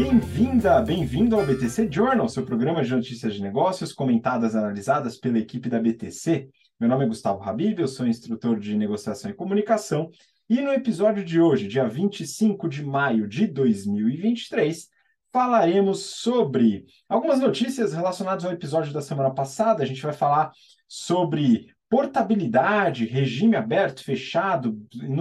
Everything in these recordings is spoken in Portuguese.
Bem-vinda, bem-vindo ao BTC Journal, seu programa de notícias de negócios comentadas e analisadas pela equipe da BTC. Meu nome é Gustavo Habib, eu sou instrutor de negociação e comunicação, e no episódio de hoje, dia 25 de maio de 2023, falaremos sobre algumas notícias relacionadas ao episódio da semana passada. A gente vai falar sobre portabilidade, regime aberto, fechado,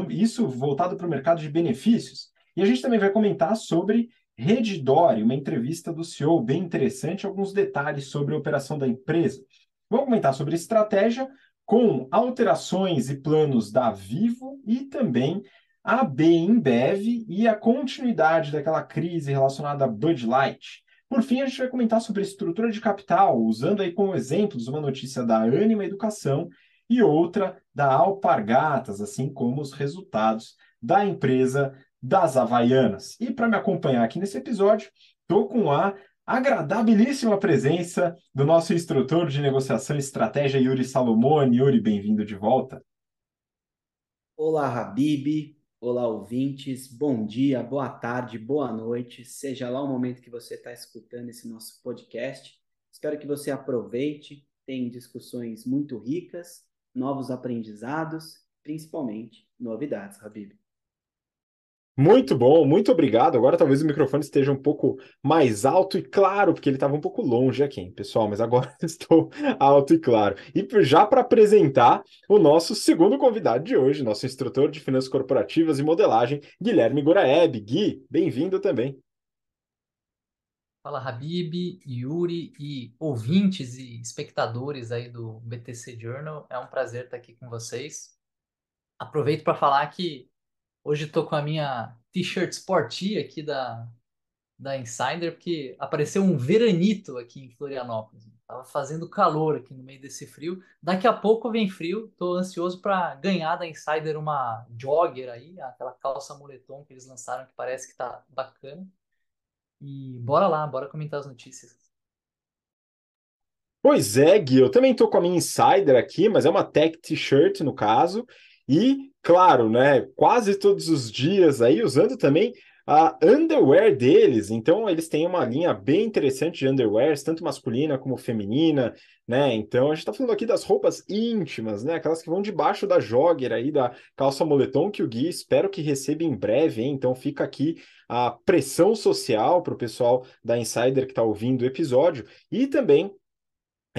isso voltado para o mercado de benefícios. E a gente também vai comentar sobre Redditor, uma entrevista do CEO bem interessante, alguns detalhes sobre a operação da empresa. Vamos comentar sobre estratégia com alterações e planos da Vivo e também a Bembev e a continuidade daquela crise relacionada a Bud Light. Por fim, a gente vai comentar sobre estrutura de capital, usando aí como exemplos uma notícia da Anima Educação e outra da Alpargatas, assim como os resultados da empresa das Havaianas. E para me acompanhar aqui nesse episódio, estou com a agradabilíssima presença do nosso instrutor de negociação e estratégia, Yuri Salomone. Yuri, bem-vindo de volta. Olá, Habib. Olá, ouvintes. Bom dia, boa tarde, boa noite. Seja lá o momento que você está escutando esse nosso podcast. Espero que você aproveite. Tem discussões muito ricas, novos aprendizados, principalmente novidades, Habib. Muito bom, muito obrigado. Agora talvez o microfone esteja um pouco mais alto e claro, porque ele estava um pouco longe aqui, pessoal, mas agora estou alto e claro. E já para apresentar o nosso segundo convidado de hoje, nosso instrutor de finanças corporativas e modelagem, Guilherme Goraeb. Gui, bem-vindo também. Fala, Habib, Yuri e ouvintes e espectadores aí do BTC Journal. É um prazer estar aqui com vocês. Aproveito para falar que Hoje estou com a minha t-shirt sporty aqui da, da Insider, porque apareceu um veranito aqui em Florianópolis. Tava fazendo calor aqui no meio desse frio. Daqui a pouco vem frio. Estou ansioso para ganhar da Insider uma jogger aí, aquela calça moletom que eles lançaram que parece que tá bacana. E bora lá, bora comentar as notícias. Pois é, Gui, eu também estou com a minha Insider aqui, mas é uma tech t-shirt no caso. E, claro, né, quase todos os dias aí usando também a underwear deles. Então, eles têm uma linha bem interessante de underwears, tanto masculina como feminina, né? Então, a gente está falando aqui das roupas íntimas, né? Aquelas que vão debaixo da jogger aí, da calça moletom que o Gui espero que receba em breve, hein? Então, fica aqui a pressão social para o pessoal da Insider que está ouvindo o episódio e também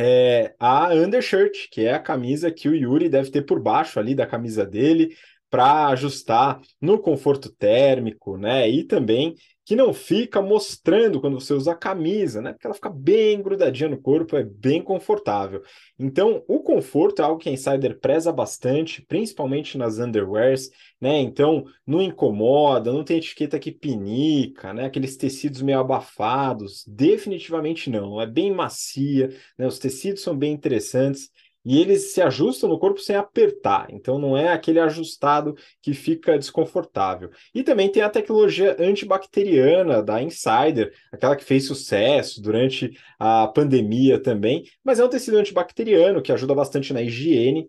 é, a undershirt, que é a camisa que o Yuri deve ter por baixo ali da camisa dele, para ajustar no conforto térmico, né? E também que não fica mostrando quando você usa a camisa, né? Porque ela fica bem grudadinha no corpo, é bem confortável. Então, o conforto é algo que a Insider preza bastante, principalmente nas underwears, né? Então, não incomoda, não tem etiqueta que pinica, né? Aqueles tecidos meio abafados, definitivamente não. É bem macia, né? Os tecidos são bem interessantes e eles se ajustam no corpo sem apertar, então não é aquele ajustado que fica desconfortável. E também tem a tecnologia antibacteriana da Insider, aquela que fez sucesso durante a pandemia também, mas é um tecido antibacteriano que ajuda bastante na higiene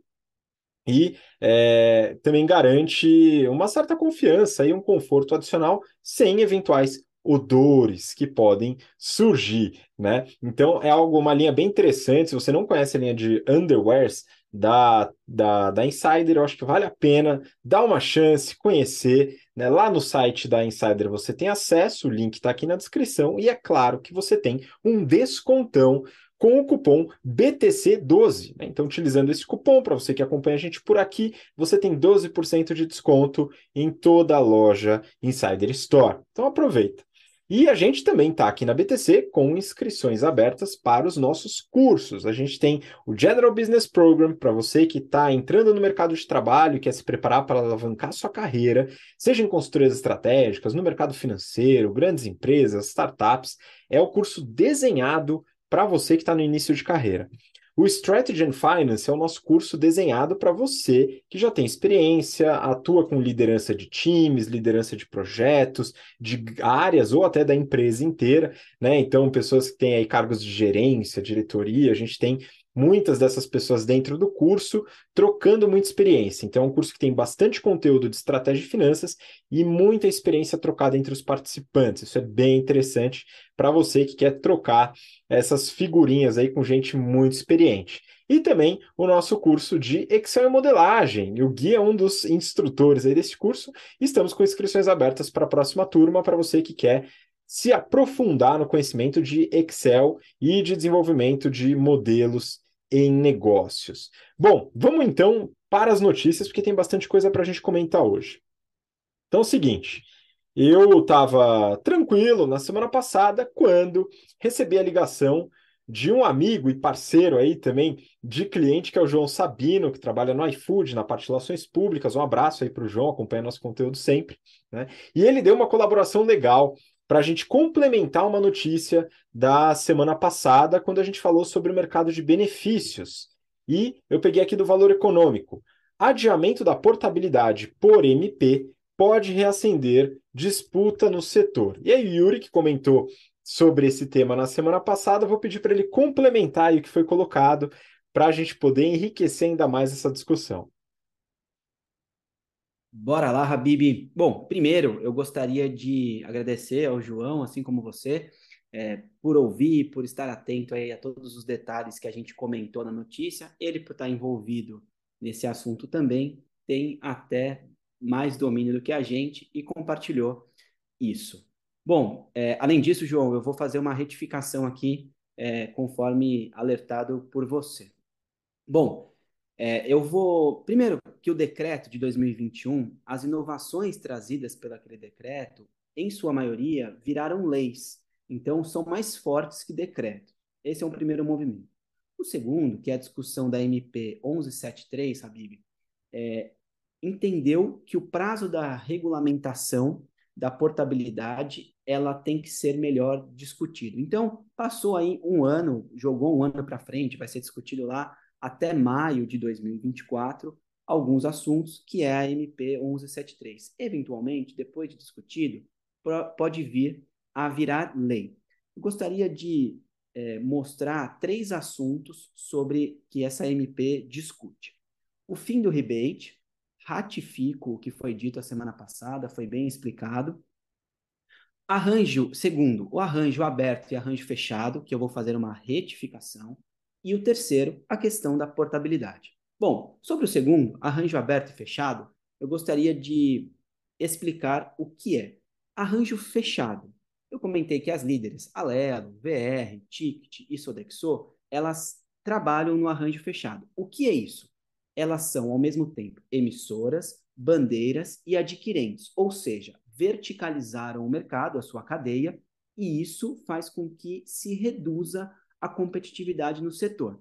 e é, também garante uma certa confiança e um conforto adicional sem eventuais odores que podem surgir, né? Então é algo, uma linha bem interessante. Se você não conhece a linha de underwears da, da, da Insider, eu acho que vale a pena dar uma chance, conhecer. Né? Lá no site da Insider você tem acesso, o link está aqui na descrição, e é claro que você tem um descontão com o cupom BTC12. Né? Então, utilizando esse cupom, para você que acompanha a gente por aqui, você tem 12% de desconto em toda a loja Insider Store. Então, aproveita. E a gente também está aqui na BTC com inscrições abertas para os nossos cursos. A gente tem o General Business Program para você que está entrando no mercado de trabalho e quer se preparar para alavancar sua carreira, seja em consultorias estratégicas, no mercado financeiro, grandes empresas, startups. É o curso desenhado para você que está no início de carreira. O Strategy and Finance é o nosso curso desenhado para você que já tem experiência, atua com liderança de times, liderança de projetos, de áreas ou até da empresa inteira, né? Então, pessoas que têm aí cargos de gerência, diretoria, a gente tem muitas dessas pessoas dentro do curso, trocando muita experiência. Então, é um curso que tem bastante conteúdo de estratégia de finanças e muita experiência trocada entre os participantes. Isso é bem interessante para você que quer trocar essas figurinhas aí com gente muito experiente. E também o nosso curso de Excel e modelagem. O Gui é um dos instrutores aí desse curso. Estamos com inscrições abertas para a próxima turma para você que quer se aprofundar no conhecimento de Excel e de desenvolvimento de modelos em negócios. Bom, vamos então para as notícias, porque tem bastante coisa para a gente comentar hoje. Então é o seguinte. Eu estava tranquilo na semana passada quando recebi a ligação de um amigo e parceiro aí também de cliente, que é o João Sabino, que trabalha no iFood, na parte de relações públicas. Um abraço aí para o João, acompanha nosso conteúdo sempre. Né? E ele deu uma colaboração legal para a gente complementar uma notícia da semana passada, quando a gente falou sobre o mercado de benefícios. E eu peguei aqui do valor econômico. Adiamento da portabilidade por MP pode reacender disputa no setor. E aí, Yuri, que comentou sobre esse tema na semana passada, vou pedir para ele complementar o que foi colocado para a gente poder enriquecer ainda mais essa discussão. Bora lá, Habib. Bom, primeiro eu gostaria de agradecer ao João, assim como você, é, por ouvir, por estar atento aí a todos os detalhes que a gente comentou na notícia. Ele, por estar envolvido nesse assunto também, tem até mais domínio do que a gente e compartilhou isso. Bom, é, além disso, João, eu vou fazer uma retificação aqui, é, conforme alertado por você. Bom, é, eu vou. Primeiro, que o decreto de 2021, as inovações trazidas pelo aquele decreto, em sua maioria, viraram leis. Então, são mais fortes que decreto. Esse é um primeiro movimento. O segundo, que é a discussão da MP 1173, Habib, é, entendeu que o prazo da regulamentação da portabilidade ela tem que ser melhor discutido. Então, passou aí um ano, jogou um ano para frente, vai ser discutido lá até maio de 2024 alguns assuntos, que é a MP 1173. Eventualmente, depois de discutido, pode vir a virar lei. Eu gostaria de é, mostrar três assuntos sobre que essa MP discute. O fim do rebate, ratifico o que foi dito a semana passada, foi bem explicado. Arranjo, segundo, o arranjo aberto e arranjo fechado, que eu vou fazer uma retificação. E o terceiro, a questão da portabilidade. Bom, sobre o segundo, arranjo aberto e fechado, eu gostaria de explicar o que é. Arranjo fechado. Eu comentei que as líderes Alelo, VR, Ticket e Sodexo, elas trabalham no arranjo fechado. O que é isso? Elas são, ao mesmo tempo, emissoras, bandeiras e adquirentes, ou seja, verticalizaram o mercado, a sua cadeia, e isso faz com que se reduza a competitividade no setor.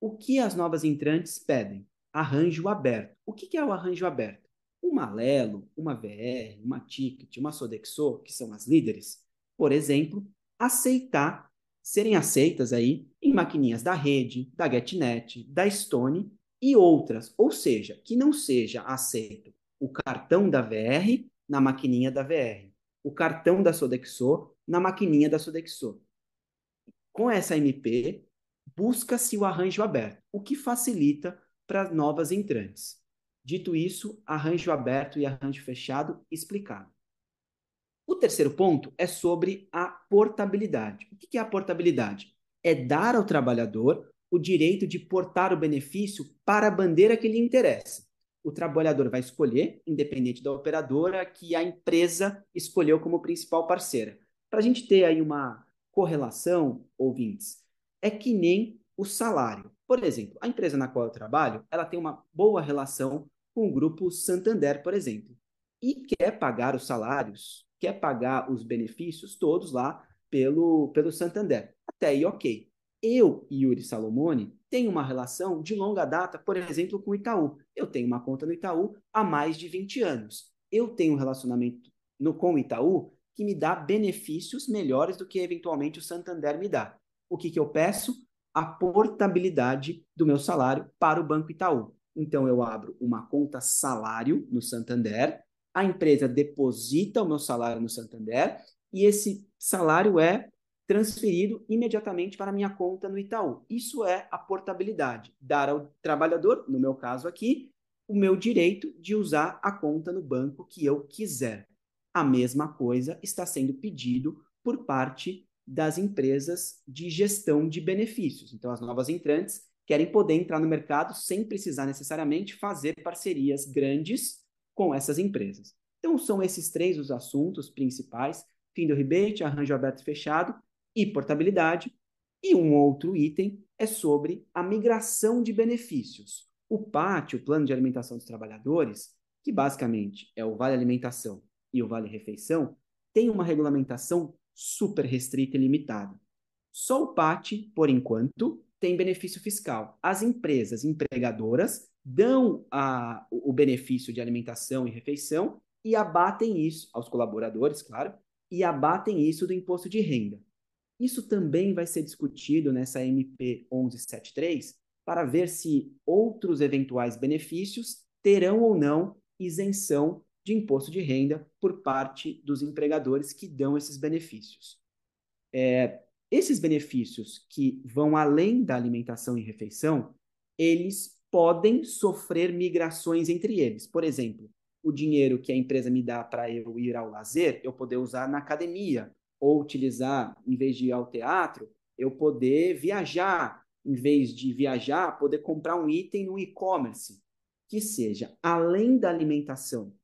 O que as novas entrantes pedem? Arranjo aberto. O que é o arranjo aberto? Uma Alelo, uma VR, uma Ticket, uma Sodexo, que são as líderes, por exemplo, aceitar, serem aceitas aí em maquininhas da rede, da GetNet, da Stone e outras. Ou seja, que não seja aceito o cartão da VR na maquininha da VR, o cartão da Sodexo na maquininha da Sodexo. Com essa MP, busca-se o arranjo aberto, o que facilita para novas entrantes. Dito isso, arranjo aberto e arranjo fechado explicado. O terceiro ponto é sobre a portabilidade. O que é a portabilidade? É dar ao trabalhador o direito de portar o benefício para a bandeira que lhe interessa. O trabalhador vai escolher, independente da operadora, que a empresa escolheu como principal parceira. Para a gente ter aí uma correlação, ouvintes, é que nem o salário. Por exemplo, a empresa na qual eu trabalho, ela tem uma boa relação com o grupo Santander, por exemplo, e quer pagar os salários, quer pagar os benefícios todos lá pelo, pelo Santander. Até aí, ok. Eu e Yuri Salomone tenho uma relação de longa data, por exemplo, com o Itaú. Eu tenho uma conta no Itaú há mais de 20 anos. Eu tenho um relacionamento no, com o Itaú que me dá benefícios melhores do que eventualmente o Santander me dá. O que, que eu peço? A portabilidade do meu salário para o Banco Itaú. Então, eu abro uma conta salário no Santander, a empresa deposita o meu salário no Santander e esse salário é transferido imediatamente para minha conta no Itaú. Isso é a portabilidade. Dar ao trabalhador, no meu caso aqui, o meu direito de usar a conta no banco que eu quiser. A mesma coisa está sendo pedido por parte das empresas de gestão de benefícios. Então, as novas entrantes querem poder entrar no mercado sem precisar necessariamente fazer parcerias grandes com essas empresas. Então, são esses três os assuntos principais: fim do rebate, arranjo aberto e fechado e portabilidade. E um outro item é sobre a migração de benefícios. O PAT, o Plano de Alimentação dos Trabalhadores, que basicamente é o Vale Alimentação e o Vale Refeição, tem uma regulamentação super restrita e limitada. Só o PAT, por enquanto, tem benefício fiscal. As empresas empregadoras dão a, o benefício de alimentação e refeição e abatem isso aos colaboradores, claro, e abatem isso do imposto de renda. Isso também vai ser discutido nessa MP 1173 para ver se outros eventuais benefícios terão ou não isenção de imposto de renda por parte dos empregadores que dão esses benefícios. É, esses benefícios que vão além da alimentação e refeição, eles podem sofrer migrações entre eles. Por exemplo, o dinheiro que a empresa me dá para eu ir ao lazer, eu poder usar na academia, ou utilizar, em vez de ir ao teatro, eu poder viajar, em vez de viajar, poder comprar um item no e-commerce, que seja além da alimentação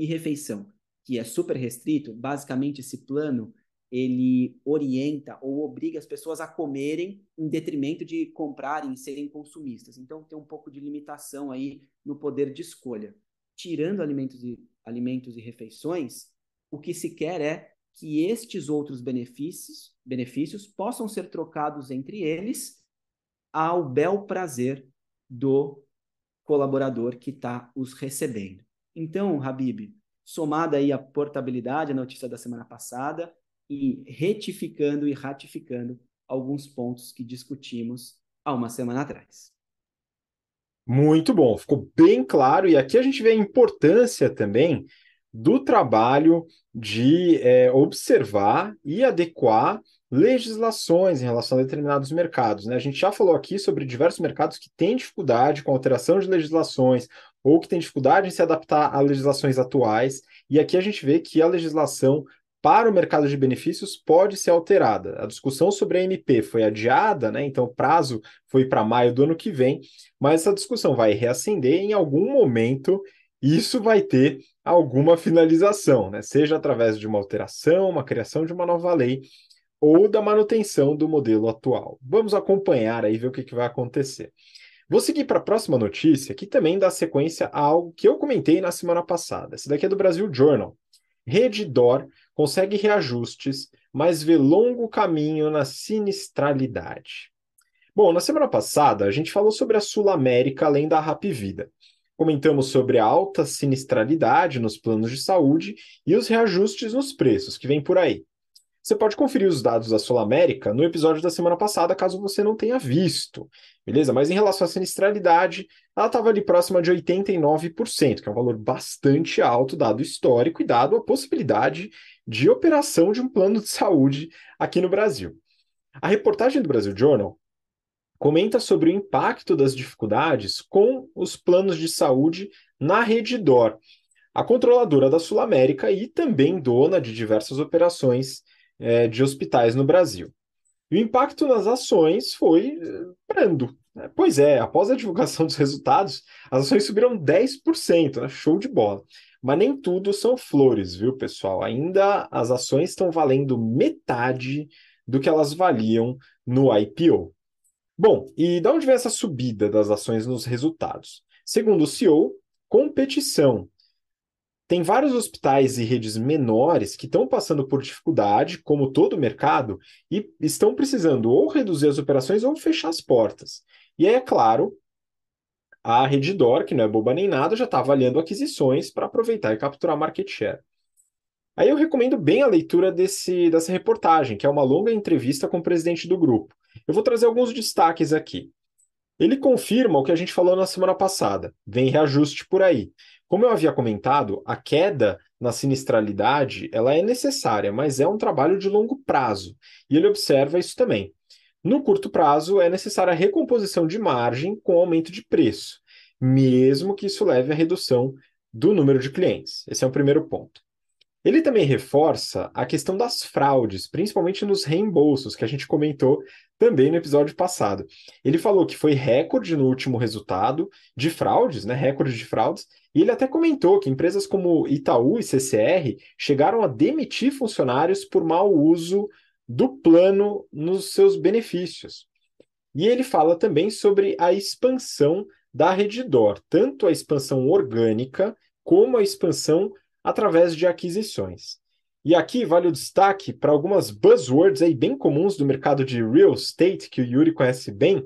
e refeição, que é super restrito, basicamente esse plano ele orienta ou obriga as pessoas a comerem em detrimento de comprarem e serem consumistas. Então tem um pouco de limitação aí no poder de escolha. Tirando alimentos e, alimentos e refeições, o que se quer é que estes outros benefícios, benefícios possam ser trocados entre eles ao bel prazer do colaborador que está os recebendo. Então, Habib, somada aí a portabilidade, a notícia da semana passada, e retificando e ratificando alguns pontos que discutimos há uma semana atrás. Muito bom, ficou bem claro, e aqui a gente vê a importância também do trabalho de é, observar e adequar legislações em relação a determinados mercados. Né? A gente já falou aqui sobre diversos mercados que têm dificuldade com alteração de legislações ou que têm dificuldade em se adaptar a legislações atuais, e aqui a gente vê que a legislação para o mercado de benefícios pode ser alterada. A discussão sobre a MP foi adiada, né? então o prazo foi para maio do ano que vem, mas essa discussão vai reacender em algum momento. Isso vai ter alguma finalização, né? seja através de uma alteração, uma criação de uma nova lei ou da manutenção do modelo atual. Vamos acompanhar aí ver o que, que vai acontecer. Vou seguir para a próxima notícia, que também dá sequência a algo que eu comentei na semana passada. Esse daqui é do Brasil Journal. Redditor consegue reajustes, mas vê longo caminho na sinistralidade. Bom, na semana passada a gente falou sobre a Sul América além da Rap Vida. Comentamos sobre a alta sinistralidade nos planos de saúde e os reajustes nos preços que vem por aí. Você pode conferir os dados da Sul América no episódio da semana passada, caso você não tenha visto, beleza? Mas em relação à sinistralidade, ela estava ali próxima de 89%, que é um valor bastante alto, dado histórico e dado a possibilidade de operação de um plano de saúde aqui no Brasil. A reportagem do Brasil Journal comenta sobre o impacto das dificuldades com os planos de saúde na rede DOR, a controladora da Sul América e também dona de diversas operações é, de hospitais no Brasil. E o impacto nas ações foi eh, brando. Né? Pois é, após a divulgação dos resultados, as ações subiram 10%, né? show de bola. Mas nem tudo são flores, viu, pessoal? Ainda as ações estão valendo metade do que elas valiam no IPO. Bom, e de onde vem essa subida das ações nos resultados? Segundo o CEO, competição. Tem vários hospitais e redes menores que estão passando por dificuldade, como todo o mercado, e estão precisando ou reduzir as operações ou fechar as portas. E aí, é claro, a Redditor, que não é boba nem nada, já está avaliando aquisições para aproveitar e capturar market share. Aí eu recomendo bem a leitura desse, dessa reportagem, que é uma longa entrevista com o presidente do grupo. Eu vou trazer alguns destaques aqui. Ele confirma o que a gente falou na semana passada. Vem reajuste por aí Como eu havia comentado, a queda na sinistralidade ela é necessária, mas é um trabalho de longo prazo. E ele observa isso também. No curto prazo, é necessária a recomposição de margem com aumento de preço, mesmo que isso leve à redução do número de clientes. Esse é o primeiro ponto. Ele também reforça a questão das fraudes, principalmente nos reembolsos, que a gente comentou também no episódio passado. Ele falou que foi recorde no último resultado de fraudes, né? Recorde de fraudes, e ele até comentou que empresas como Itaú e CCR chegaram a demitir funcionários por mau uso do plano nos seus benefícios. E ele fala também sobre a expansão da Redditor, tanto a expansão orgânica como a expansão através de aquisições. E aqui vale o destaque para algumas buzzwords aí bem comuns do mercado de real estate, que o Yuri conhece bem,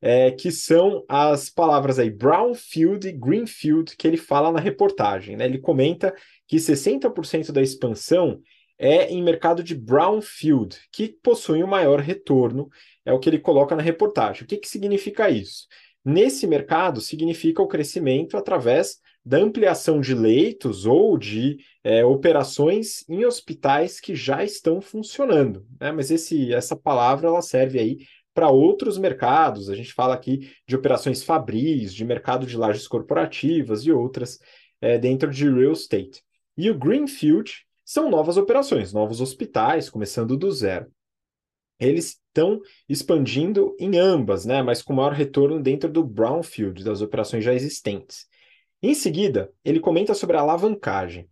é, que são as palavras aí brownfield e greenfield que ele fala na reportagem. Né? Ele comenta que 60% da expansão é em mercado de brownfield, que possui um maior retorno, é o que ele coloca na reportagem. O que, que significa isso? Nesse mercado, significa o crescimento através da ampliação de leitos ou de é, operações em hospitais que já estão funcionando. Né? Mas esse, essa palavra ela serve aí para outros mercados. A gente fala aqui de operações fabris, de mercado de lajes corporativas e outras é, dentro de real estate. E o Greenfield são novas operações, novos hospitais, começando do zero. Eles estão expandindo em ambas, né? mas com maior retorno dentro do Brownfield, das operações já existentes. Em seguida, ele comenta sobre a alavancagem.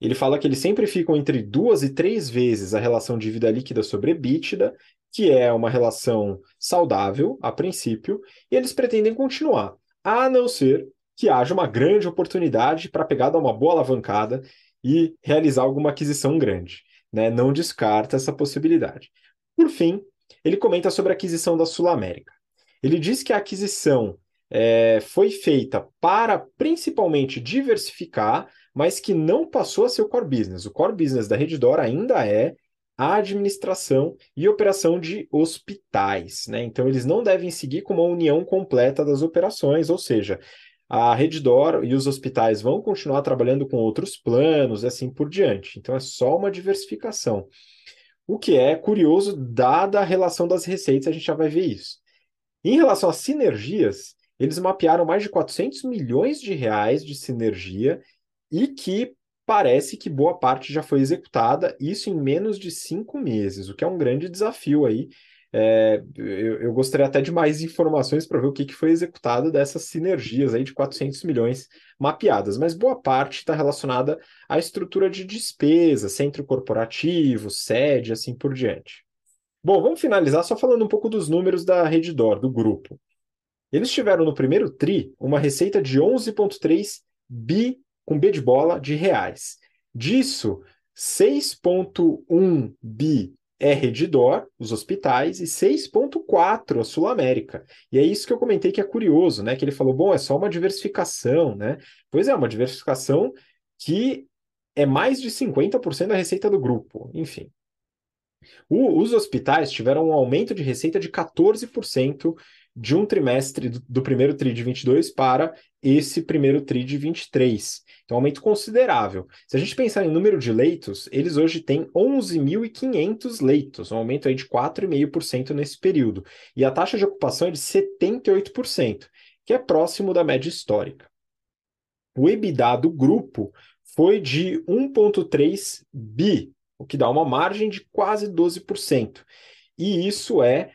Ele fala que eles sempre ficam entre duas e três vezes a relação dívida líquida sobre EBITDA, que é uma relação saudável a princípio, e eles pretendem continuar, a não ser que haja uma grande oportunidade para pegar dar uma boa alavancada e realizar alguma aquisição grande. Né? Não descarta essa possibilidade. Por fim, ele comenta sobre a aquisição da Sul América. Ele diz que a aquisição é, foi feita para principalmente diversificar, mas que não passou a ser o core business. O core business da Reddor ainda é a administração e operação de hospitais. Né? Então, eles não devem seguir com uma união completa das operações, ou seja, a Reddor e os hospitais vão continuar trabalhando com outros planos e assim por diante. Então, é só uma diversificação. O que é curioso, dada a relação das receitas, a gente já vai ver isso. Em relação às sinergias, eles mapearam mais de 400 milhões de reais de sinergia e que parece que boa parte já foi executada, isso em menos de cinco meses, o que é um grande desafio aí. É, eu, eu, gostaria até de mais informações para ver o que, que foi executado dessas sinergias aí de 400 milhões mapeadas, mas boa parte está relacionada à estrutura de despesa, centro corporativo, sede, assim por diante. Bom, vamos finalizar só falando um pouco dos números da Reddor, do grupo. Eles tiveram no primeiro TRI uma receita de 11,3 bi, com B de bola, de reais. Disso, 6,1 bi é Redditor, os hospitais, e 6,4 a Sul América. E é isso que eu comentei que é curioso, né? Que ele falou, bom, é só uma diversificação, né? Pois é, uma diversificação que é mais de 50% da receita do grupo, enfim. O, os hospitais tiveram um aumento de receita de 14% de um trimestre do, do, primeiro TRI de 22 para esse primeiro TRI de 23. Então, um aumento considerável. Se a gente pensar em número de leitos, eles hoje têm 11.500 leitos, um aumento aí de 4,5% nesse período. E a taxa de ocupação é de 78%, que é próximo da média histórica. O EBITDA do grupo foi de 1,3 bi, o que dá uma margem de quase 12%. E isso é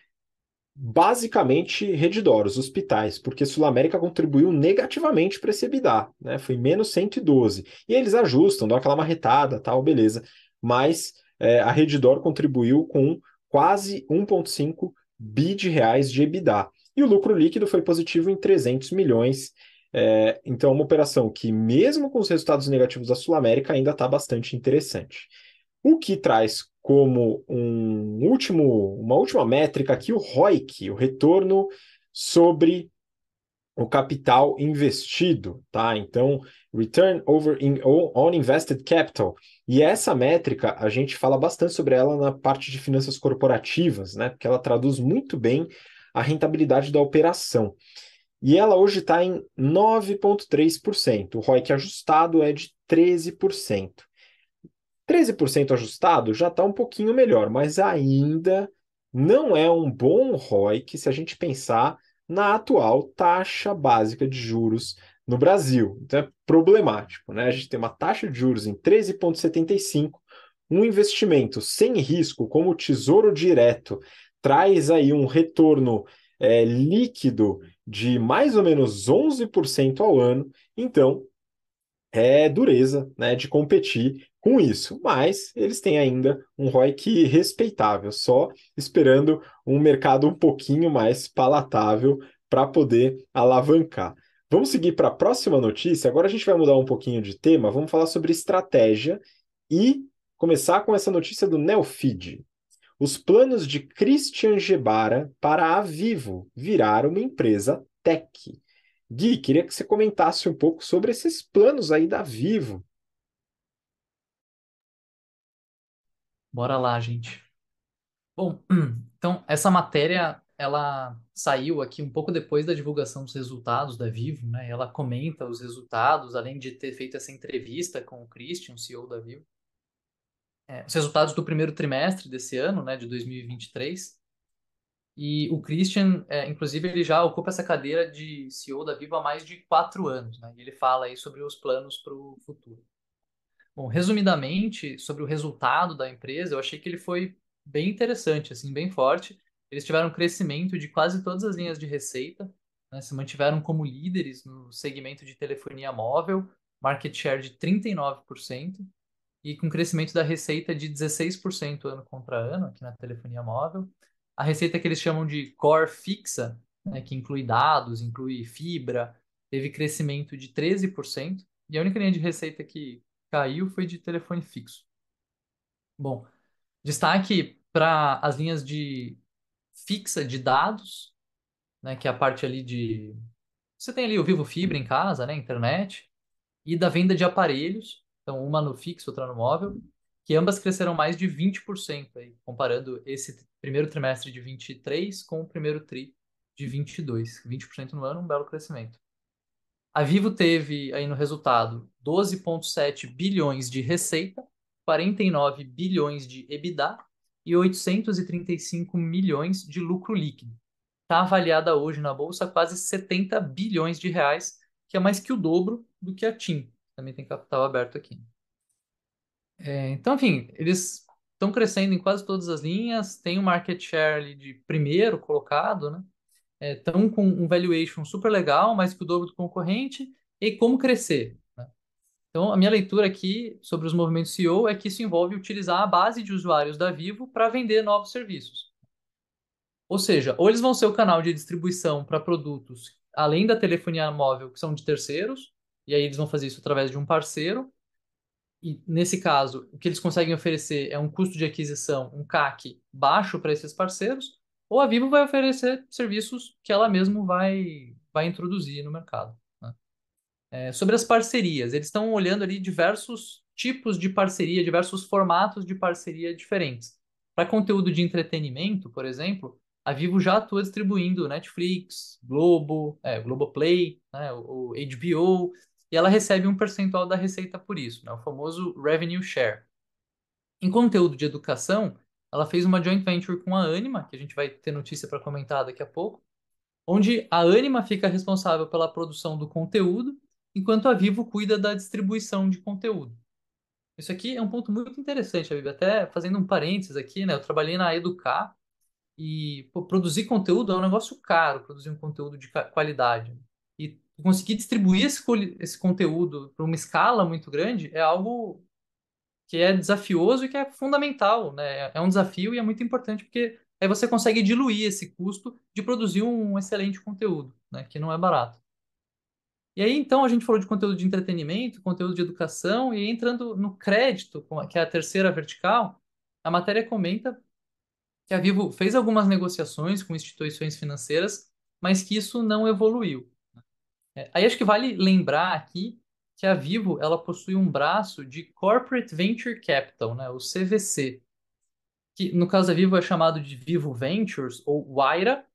basicamente Redditor, os hospitais, porque Sul América contribuiu negativamente para esse EBITDA, né? Foi menos 112. E eles ajustam, dão aquela marretada, tal, beleza. Mas é, a Redditor contribuiu com quase 1,5 bi de reais de EBITDA. E o lucro líquido foi positivo em 300 milhões. É, então, é uma operação que, mesmo com os resultados negativos da Sul América, ainda está bastante interessante. O que traz como um último, uma última métrica aqui o ROIC, o retorno sobre o capital investido, tá? Então, return over in, on invested capital. E essa métrica, a gente fala bastante sobre ela na parte de finanças corporativas, né? Porque ela traduz muito bem a rentabilidade da operação. e ela hoje está em 9,3%. O ROIC ajustado é de 13%. 13% ajustado já está um pouquinho melhor, mas ainda não é um bom ROIC se a gente pensar na atual taxa básica de juros no Brasil. Então é problemático, né? A gente tem uma taxa de juros em 13,75, um investimento sem risco, como o Tesouro Direto, traz aí um retorno é, líquido de mais ou menos 11% ao ano. Então, é dureza né, de competir com isso, mas eles têm ainda um ROIC respeitável, só esperando um mercado um pouquinho mais palatável para poder alavancar. Vamos seguir para a próxima notícia. Agora a gente vai mudar um pouquinho de tema. Vamos falar sobre estratégia e começar com essa notícia do Neofeed. Os planos de Christian Gebara para a Vivo virar uma empresa tech. Gui, queria que você comentasse um pouco sobre esses planos aí da Vivo. Bora lá, gente. Bom, então essa matéria ela saiu aqui um pouco depois da divulgação dos resultados da Vivo, né? Ela comenta os resultados, além de ter feito essa entrevista com o Christian, CEO da Vivo. É, os resultados do primeiro trimestre desse ano, né, de 2023. E o Christian, é, inclusive, ele já ocupa essa cadeira de CEO da Vivo há mais de quatro anos, né? E ele fala aí sobre os planos para o futuro. Bom, resumidamente, sobre o resultado da empresa, eu achei que ele foi bem interessante, assim, bem forte eles tiveram crescimento de quase todas as linhas de receita, né? se mantiveram como líderes no segmento de telefonia móvel, market share de 39%, e com crescimento da receita de 16% ano contra ano aqui na telefonia móvel. A receita que eles chamam de core fixa, né, que inclui dados, inclui fibra, teve crescimento de 13%, e a única linha de receita que caiu foi de telefone fixo. Bom, destaque para as linhas de fixa de dados, né, que é a parte ali de você tem ali o Vivo Fibra em casa, né, internet, e da venda de aparelhos, então uma no fixo, outra no móvel, que ambas cresceram mais de 20% aí, comparando esse primeiro trimestre de 23 com o primeiro tri de 22, 20% no ano, um belo crescimento. A Vivo teve aí no resultado 12,7 bilhões de receita, 49 bilhões de EBITDA e 835 milhões de lucro líquido. Está avaliada hoje na bolsa quase 70 bilhões de reais, que é mais que o dobro do que a TIM. Também tem capital aberto aqui. É, então, enfim, eles estão crescendo em quase todas as linhas, tem um market share de primeiro colocado, né? Estão é, com um valuation super legal, mais que o dobro do concorrente, e como crescer? Então, a minha leitura aqui sobre os movimentos CEO é que isso envolve utilizar a base de usuários da Vivo para vender novos serviços. Ou seja, ou eles vão ser o canal de distribuição para produtos além da telefonia móvel que são de terceiros, e aí eles vão fazer isso através de um parceiro. E nesse caso, o que eles conseguem oferecer é um custo de aquisição, um CAC baixo para esses parceiros, ou a Vivo vai oferecer serviços que ela mesma vai, vai introduzir no mercado. É, sobre as parcerias, eles estão olhando ali diversos tipos de parceria, diversos formatos de parceria diferentes. Para conteúdo de entretenimento, por exemplo, a Vivo já atua distribuindo Netflix, Globo, é, Globoplay, né, o, o HBO, e ela recebe um percentual da receita por isso, né, o famoso revenue share. Em conteúdo de educação, ela fez uma joint venture com a Anima, que a gente vai ter notícia para comentar daqui a pouco, onde a Anima fica responsável pela produção do conteúdo enquanto a Vivo cuida da distribuição de conteúdo. Isso aqui é um ponto muito interessante, Vivo. Até fazendo um parênteses aqui, né? Eu trabalhei na Educar e pô, produzir conteúdo é um negócio caro, produzir um conteúdo de qualidade. E conseguir distribuir esse, esse conteúdo para uma escala muito grande é algo que é desafioso e que é fundamental, né? É um desafio e é muito importante porque aí você consegue diluir esse custo de produzir um excelente conteúdo, né? Que não é barato. E aí, então, a gente falou de conteúdo de entretenimento, conteúdo de educação, e entrando no crédito, que é a terceira vertical, a matéria comenta que a Vivo fez algumas negociações com instituições financeiras, mas que isso não evoluiu. É, aí acho que vale lembrar aqui que a Vivo ela possui um braço de Corporate Venture Capital, né, o CVC, que no caso da Vivo é chamado de Vivo Ventures ou Waira,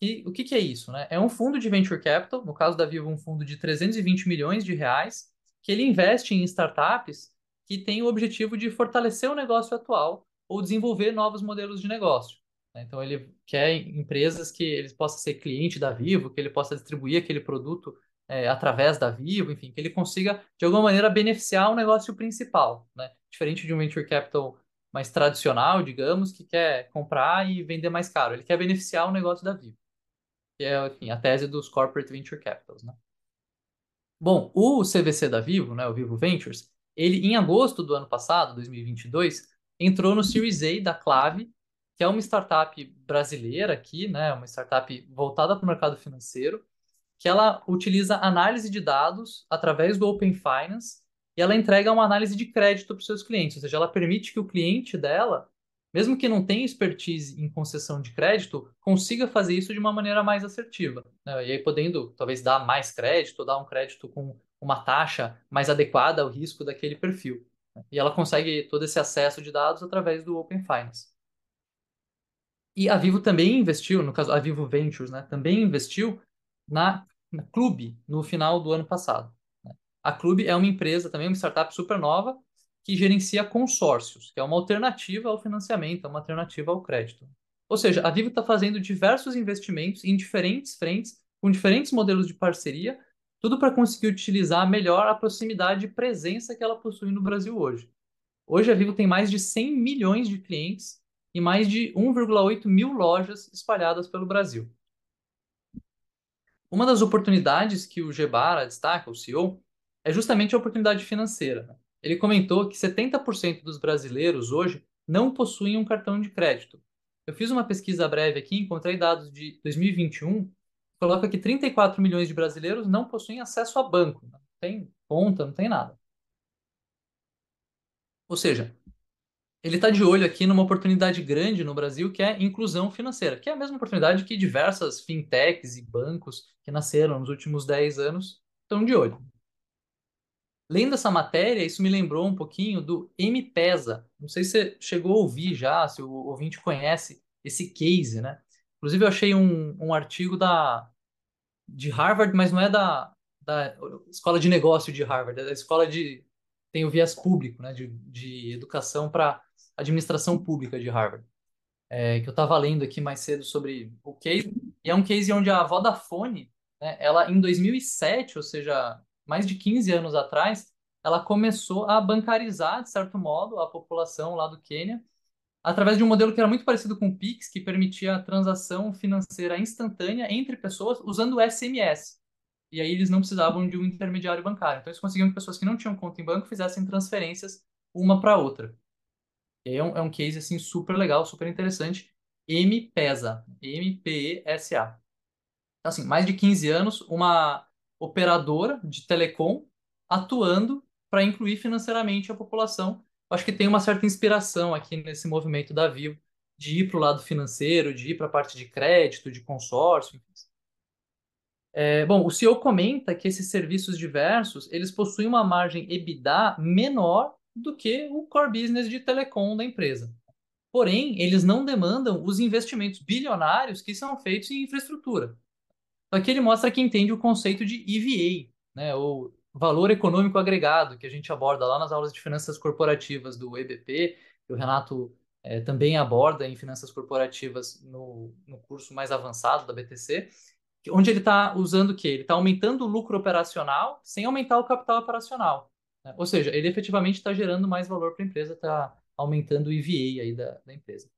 E o que, que é isso? Né? É um fundo de venture capital, no caso da Vivo, um fundo de 320 milhões de reais, que ele investe em startups que têm o objetivo de fortalecer o negócio atual ou desenvolver novos modelos de negócio. Né? Então, ele quer empresas que ele possa ser cliente da Vivo, que ele possa distribuir aquele produto é, através da Vivo, enfim, que ele consiga, de alguma maneira, beneficiar o negócio principal. Né? Diferente de um venture capital mais tradicional, digamos, que quer comprar e vender mais caro. Ele quer beneficiar o negócio da Vivo que é enfim, a tese dos Corporate Venture Capitals. Né? Bom, o CVC da Vivo, né, o Vivo Ventures, ele em agosto do ano passado, 2022, entrou no Series A da Clave, que é uma startup brasileira aqui, né, uma startup voltada para o mercado financeiro, que ela utiliza análise de dados através do Open Finance e ela entrega uma análise de crédito para os seus clientes, ou seja, ela permite que o cliente dela mesmo que não tenha expertise em concessão de crédito, consiga fazer isso de uma maneira mais assertiva. Né? E aí podendo, talvez, dar mais crédito, dar um crédito com uma taxa mais adequada ao risco daquele perfil. Né? E ela consegue todo esse acesso de dados através do Open Finance. E a Vivo também investiu, no caso, a Vivo Ventures, né, também investiu na Clube no final do ano passado. Né? A Clube é uma empresa também, uma startup super nova, que gerencia consórcios, que é uma alternativa ao financiamento, é uma alternativa ao crédito. Ou seja, a Vivo está fazendo diversos investimentos em diferentes frentes, com diferentes modelos de parceria, tudo para conseguir utilizar melhor a proximidade e presença que ela possui no Brasil hoje. Hoje a Vivo tem mais de 100 milhões de clientes e mais de 1,8 mil lojas espalhadas pelo Brasil. Uma das oportunidades que o Gebara destaca, o CEO, é justamente a oportunidade financeira. Né? Ele comentou que 70% dos brasileiros hoje não possuem um cartão de crédito. Eu fiz uma pesquisa breve aqui, encontrei dados de 2021, coloca que 34 milhões de brasileiros não possuem acesso a banco, não tem conta, não tem nada. Ou seja, ele está de olho aqui numa oportunidade grande no Brasil que é inclusão financeira, que é a mesma oportunidade que diversas fintechs e bancos que nasceram nos últimos 10 anos estão de olho. Lendo essa matéria, isso me lembrou um pouquinho do M-Pesa. Não sei se você chegou a ouvir já, se o ouvinte conhece esse case, né? Inclusive, eu achei um, um artigo da, de Harvard, mas não é da, da escola de negócio de Harvard, é da escola de. tem o viés público, né? De, de educação para administração pública de Harvard. É, que eu estava lendo aqui mais cedo sobre o case, e é um case onde a Vodafone, né, ela em 2007, ou seja, mais de 15 anos atrás, ela começou a bancarizar, de certo modo, a população lá do Quênia, através de um modelo que era muito parecido com o Pix, que permitia a transação financeira instantânea entre pessoas usando SMS. E aí eles não precisavam de um intermediário bancário. Então eles conseguiam que pessoas que não tinham conta em banco fizessem transferências uma para outra. É um, é um case assim super legal, super interessante. M-PESA, M-P-E-S-A. Então, assim, mais de 15 anos, uma operadora de telecom atuando para incluir financeiramente a população. Acho que tem uma certa inspiração aqui nesse movimento da Vivo de ir para o lado financeiro, de ir para a parte de crédito, de consórcio. É, bom, o CEO comenta que esses serviços diversos eles possuem uma margem EBITDA menor do que o core business de telecom da empresa. Porém, eles não demandam os investimentos bilionários que são feitos em infraestrutura. Aqui ele mostra que entende o conceito de EVA, né, ou valor econômico agregado, que a gente aborda lá nas aulas de finanças corporativas do EBP, que o Renato é, também aborda em finanças corporativas no, no curso mais avançado da BTC, onde ele está usando o quê? Ele está aumentando o lucro operacional sem aumentar o capital operacional. Né? Ou seja, ele efetivamente está gerando mais valor para a empresa, está aumentando o EVA aí da, da empresa.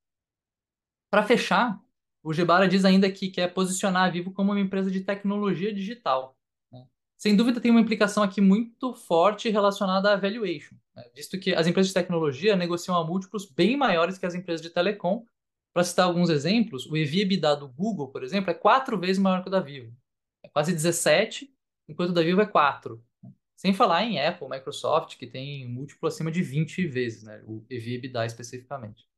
Para fechar, o Gebara diz ainda que quer posicionar a Vivo como uma empresa de tecnologia digital. Né? Sem dúvida, tem uma implicação aqui muito forte relacionada à valuation, né? visto que as empresas de tecnologia negociam a múltiplos bem maiores que as empresas de telecom. Para citar alguns exemplos, o EV/EBITDA do Google, por exemplo, é quatro vezes maior que o da Vivo. É quase 17, enquanto o da Vivo é 4. Sem falar em Apple, Microsoft, que tem múltiplo acima de 20 vezes, né? o EV/EBITDA especificamente.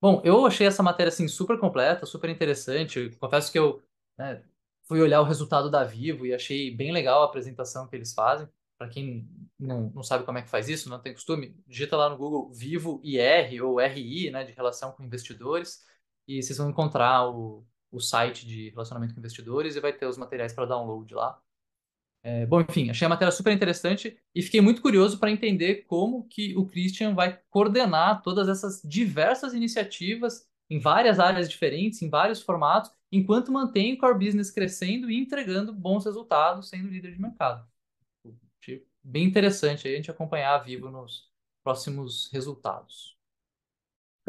Bom, eu achei essa matéria assim super completa, super interessante. Confesso que eu né, fui olhar o resultado da Vivo e achei bem legal a apresentação que eles fazem. Para quem não, não sabe como é que faz isso, não tem costume, digita lá no Google Vivo IR ou RI, né, de relação com investidores, e vocês vão encontrar o, o site de relacionamento com investidores e vai ter os materiais para download lá. É, bom, enfim, achei a matéria super interessante e fiquei muito curioso para entender como que o Christian vai coordenar todas essas diversas iniciativas em várias áreas diferentes, em vários formatos, enquanto mantém o core business crescendo e entregando bons resultados, sendo líder de mercado. Bem interessante a gente acompanhar Vivo nos próximos resultados.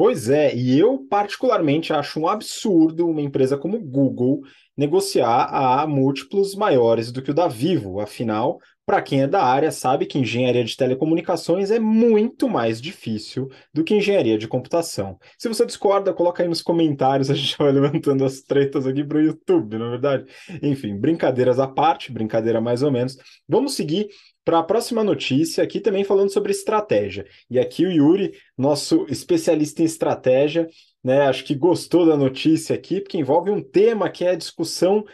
Pois é, e eu particularmente acho um absurdo uma empresa como Google negociar a múltiplos maiores do que o da Vivo. Afinal, para quem é da área, sabe que engenharia de telecomunicações é muito mais difícil do que engenharia de computação. Se você discorda, coloca aí nos comentários, a gente vai levantando as tretas aqui para o YouTube, na é verdade. Enfim, brincadeiras à parte, brincadeira mais ou menos. Vamos seguir para a próxima notícia, aqui também falando sobre estratégia. E aqui o Yuri, nosso especialista em estratégia, né, acho que gostou da notícia aqui, porque envolve um tema que é a discussão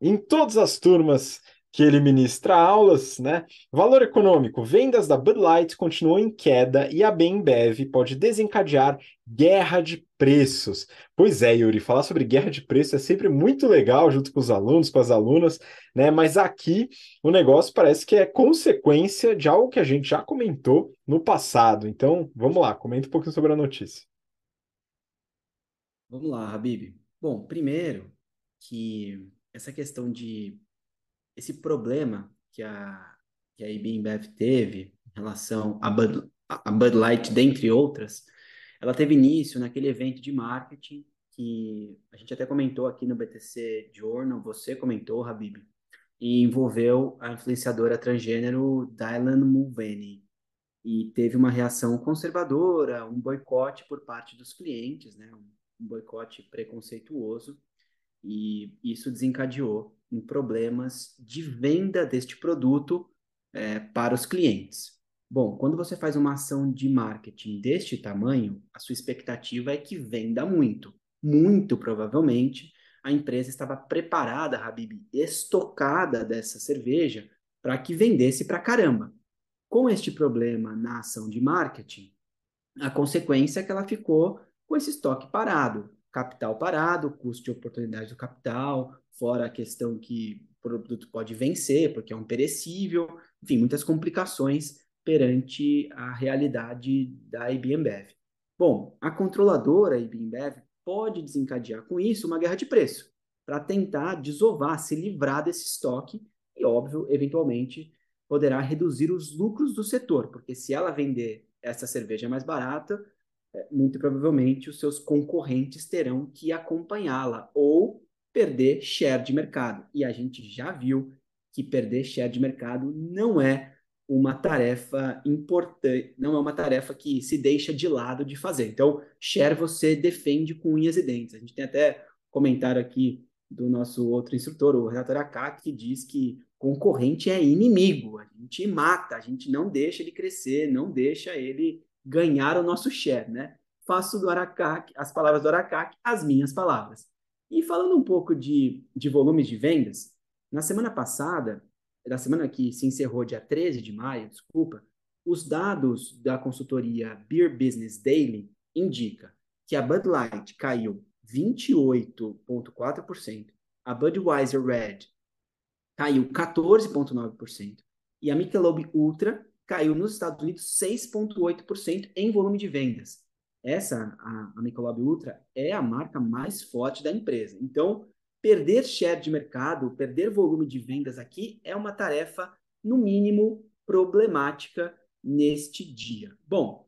em todas as turmas que ele ministra aulas, né? Valor econômico, vendas da Bud Light continuam em queda e a Bembev pode desencadear guerra de preços. Pois é, Yuri, falar sobre guerra de preços é sempre muito legal junto com os alunos, com as alunas, né? Mas aqui o negócio parece que é consequência de algo que a gente já comentou no passado. Então, vamos lá, comenta um pouquinho sobre a notícia. Vamos lá, Habib. Bom, primeiro que essa questão de esse problema que a, que a IBM teve em relação a Bud, Bud Light, dentre outras, ela teve início naquele evento de marketing que a gente até comentou aqui no BTC Journal, você comentou, Habib, e envolveu a influenciadora transgênero Dylan Mulvaney. E teve uma reação conservadora, um boicote por parte dos clientes, né? um boicote preconceituoso, e isso desencadeou em problemas de venda deste produto é, para os clientes. Bom, quando você faz uma ação de marketing deste tamanho, a sua expectativa é que venda muito. Muito provavelmente a empresa estava preparada, Habib, estocada dessa cerveja para que vendesse para caramba. Com este problema na ação de marketing, a consequência é que ela ficou com esse estoque parado capital parado, custo de oportunidade do capital, fora a questão que o produto pode vencer, porque é um perecível, enfim, muitas complicações perante a realidade da IBM Bom, a controladora IBM pode desencadear com isso uma guerra de preço, para tentar desovar, se livrar desse estoque e, óbvio, eventualmente poderá reduzir os lucros do setor, porque se ela vender essa cerveja mais barata, é, muito provavelmente os seus concorrentes terão que acompanhá-la ou perder share de mercado. E a gente já viu que perder share de mercado não é uma tarefa importante, não é uma tarefa que se deixa de lado de fazer. Então, share você defende com unhas e dentes. A gente tem até comentário aqui do nosso outro instrutor, o Renato Aracaki, que diz que concorrente é inimigo, a gente mata, a gente não deixa ele crescer, não deixa ele ganhar o nosso share, né? Faço do Aracac, as palavras do Aracac, as minhas palavras. E falando um pouco de, de volumes de vendas, na semana passada, na semana que se encerrou dia 13 de maio, desculpa, os dados da consultoria Beer Business Daily indica que a Bud Light caiu 28,4%, a Budweiser Red caiu 14,9% e a Michelob Ultra caiu nos Estados Unidos 6,8% em volume de vendas. Essa, a, a Michelob Ultra, é a marca mais forte da empresa. Então, perder share de mercado, perder volume de vendas aqui é uma tarefa, no mínimo, problemática neste dia. Bom,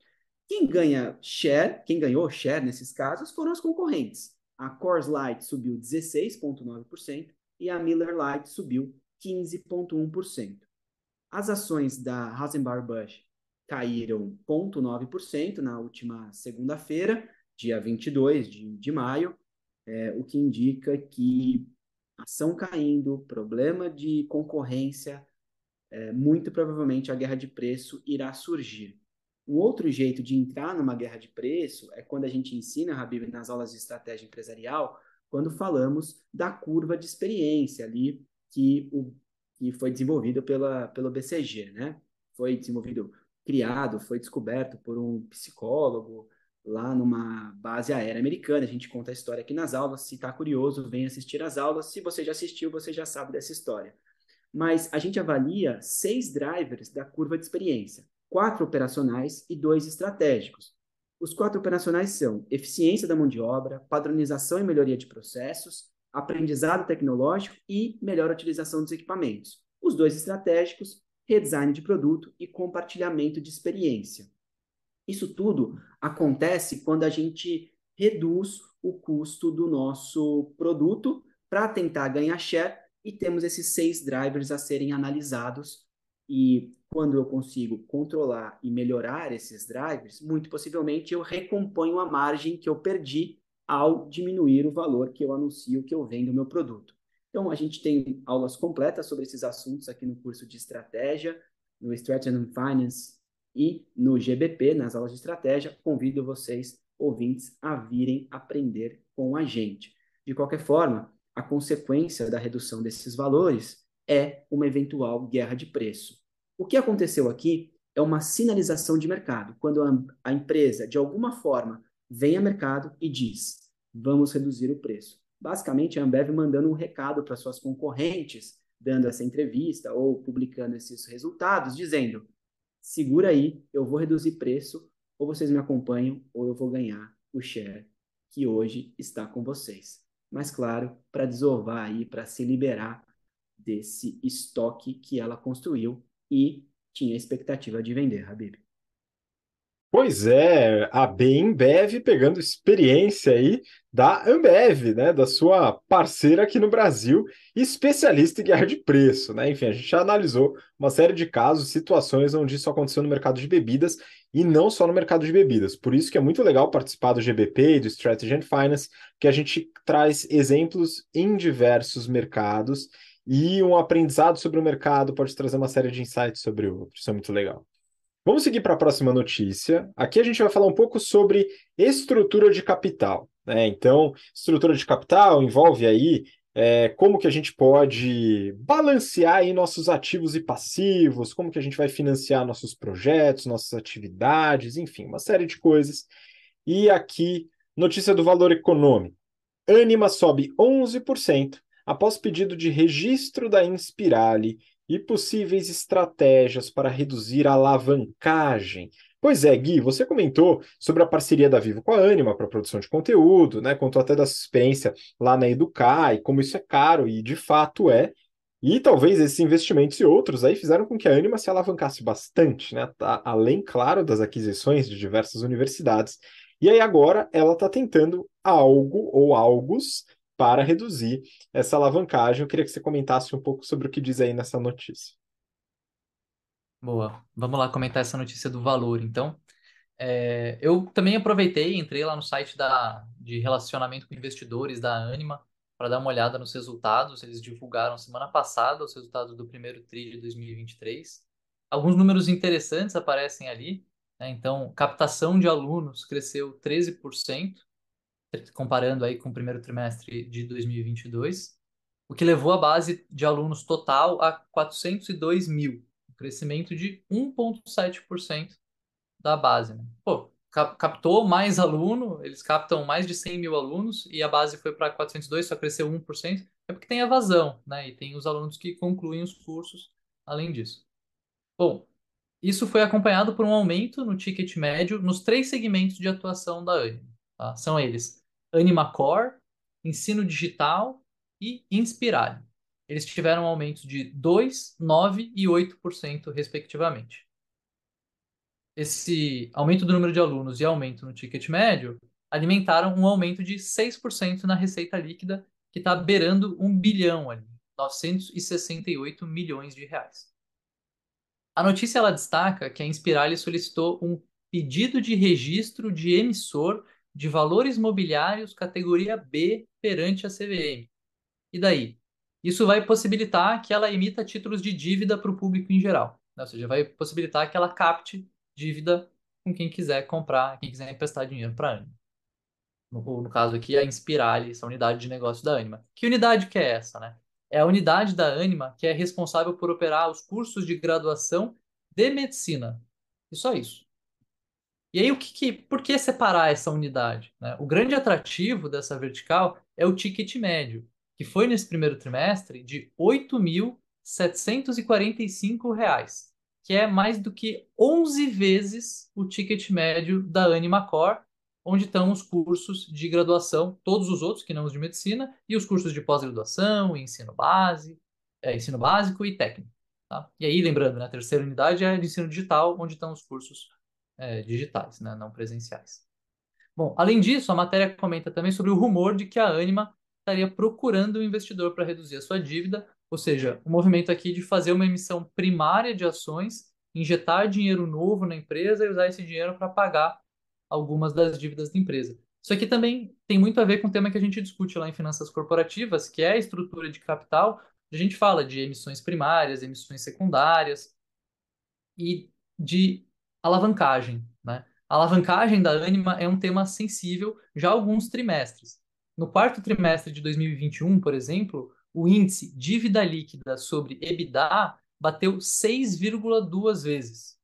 quem ganha share, quem ganhou share nesses casos foram os concorrentes. A Coors Light subiu 16,9% e a Miller Light subiu 15,1%. As ações da Rosenbauer Busch caíram 0,9% na última segunda-feira, dia 22 de, de maio, é, o que indica que ação caindo, problema de concorrência, é, muito provavelmente a guerra de preço irá surgir. Um outro jeito de entrar numa guerra de preço é quando a gente ensina, Habib, nas aulas de estratégia empresarial, quando falamos da curva de experiência ali que o que foi desenvolvido pela, pelo BCG, né? Foi desenvolvido, criado, foi descoberto por um psicólogo lá numa base aérea americana. A gente conta a história aqui nas aulas. Se está curioso, vem assistir as aulas. Se você já assistiu, você já sabe dessa história. Mas a gente avalia seis drivers da curva de experiência, quatro operacionais e dois estratégicos. Os quatro operacionais são eficiência da mão de obra, padronização e melhoria de processos, aprendizado tecnológico e melhor utilização dos equipamentos. Os dois estratégicos, redesign de produto e compartilhamento de experiência. Isso tudo acontece quando a gente reduz o custo do nosso produto para tentar ganhar share e temos esses seis drivers a serem analisados. E quando eu consigo controlar e melhorar esses drivers, muito possivelmente eu recomponho a margem que eu perdi ao diminuir o valor que eu anuncio que eu vendo o meu produto. Então, a gente tem aulas completas sobre esses assuntos aqui no curso de estratégia, no Strategy and Finance e no GBP, nas aulas de estratégia. Convido vocês, ouvintes, a virem aprender com a gente. De qualquer forma, a consequência da redução desses valores é uma eventual guerra de preço. O que aconteceu aqui é uma sinalização de mercado, quando a, a empresa, de alguma forma, vem ao mercado e diz: vamos reduzir o preço. Basicamente, a Ambev mandando um recado para suas concorrentes, dando essa entrevista ou publicando esses resultados, dizendo: segura aí, eu vou reduzir preço, ou vocês me acompanham, ou eu vou ganhar o share que hoje está com vocês. Mas, claro, para desovar aí, para se liberar desse estoque que ela construiu e tinha expectativa de vender, Habib. Pois é, a Bembev pegando experiência aí da Ambev, né, da sua parceira aqui no Brasil, especialista em guerra de preço, né? Enfim, a gente já analisou uma série de casos, situações onde isso aconteceu no mercado de bebidas e não só no mercado de bebidas. Por isso que é muito legal participar do GBP e do Strategy and Finance, que a gente traz exemplos em diversos mercados e um aprendizado sobre o mercado pode trazer uma série de insights sobre o outro. Isso é muito legal. Vamos seguir para a próxima notícia. Aqui a gente vai falar um pouco sobre estrutura de capital. Né? Então, estrutura de capital envolve aí é, como que a gente pode balancear aí nossos ativos e passivos, como que a gente vai financiar nossos projetos, nossas atividades, enfim, uma série de coisas. E aqui, notícia do valor econômico. Anima sobe 11% após pedido de registro da Inspirali e possíveis estratégias para reduzir a alavancagem. Pois é, Gui, você comentou sobre a parceria da Vivo com a Anima para produção de conteúdo, né? Contou até da experiência lá na Educar e como isso é caro, e de fato é. E talvez esses investimentos e outros aí fizeram com que a Anima se alavancasse bastante, né? Tá, além, claro, das aquisições de diversas universidades. E aí agora ela está tentando algo ou algos para reduzir essa alavancagem. Eu queria que você comentasse um pouco sobre o que diz aí nessa notícia. Boa, vamos lá comentar essa notícia do valor. Então, é, eu também aproveitei, entrei lá no site da, de relacionamento com investidores da Anima para dar uma olhada nos resultados. Eles divulgaram semana passada os resultados do primeiro TRI de 2023. Alguns números interessantes aparecem ali. Né? Então, captação de alunos cresceu 13%, comparando aí com o primeiro trimestre de 2022, o que levou a base de alunos total a 402 mil, um crescimento de 1,7% da base. Né? Pô, captou mais aluno, eles captam mais de 100 mil alunos e a base foi para 402, só cresceu 1%, é porque tem a vazão, né? E tem os alunos que concluem os cursos além disso. Bom, isso foi acompanhado por um aumento no ticket médio nos três segmentos de atuação da ANIMA. Tá? São eles AnimaCore, Ensino Digital e Inspirali. Eles tiveram aumentos de 2, 9 e 8%, respectivamente. Esse aumento do número de alunos e aumento no ticket médio alimentaram um aumento de 6% na receita líquida, que está beirando um bilhão ali, 968 milhões de reais. A notícia ela destaca que a Inspirali solicitou um pedido de registro de emissor de valores mobiliários categoria B perante a CVM. E daí? Isso vai possibilitar que ela emita títulos de dívida para o público em geral. Né? Ou seja, vai possibilitar que ela capte dívida com quem quiser comprar, quem quiser emprestar dinheiro para a Anima. No, no, caso aqui, a Inspirali, essa unidade de negócio da Anima. Que unidade que é essa? Né? É a unidade da Anima que é responsável por operar os cursos de graduação de medicina. E só isso. E aí, o que, que por que separar essa unidade? Né? O grande atrativo dessa vertical é o ticket médio, que foi nesse primeiro trimestre de R$ 8.745, que é mais do que 11 vezes o ticket médio da Anima Core, onde estão os cursos de graduação, todos os outros que não os de medicina, e os cursos de pós-graduação, ensino base, é, ensino básico e técnico. Tá? E aí, lembrando, né, a terceira unidade é de ensino digital, onde estão os cursos é, digitais, né, não presenciais. Bom, além disso, a matéria comenta também sobre o rumor de que a Anima estaria procurando um investidor para reduzir a sua dívida, ou seja, o movimento aqui de fazer uma emissão primária de ações, injetar dinheiro novo na empresa e usar esse dinheiro para pagar algumas das dívidas da empresa. Isso aqui também tem muito a ver com o tema que a gente discute lá em finanças corporativas, que é a estrutura de capital. A gente fala de emissões primárias, emissões secundárias e de alavancagem. Né? A alavancagem da Anima é um tema sensível já há alguns trimestres. No quarto trimestre de 2021, por exemplo, o índice dívida líquida sobre EBITDA bateu 6,2 vezes.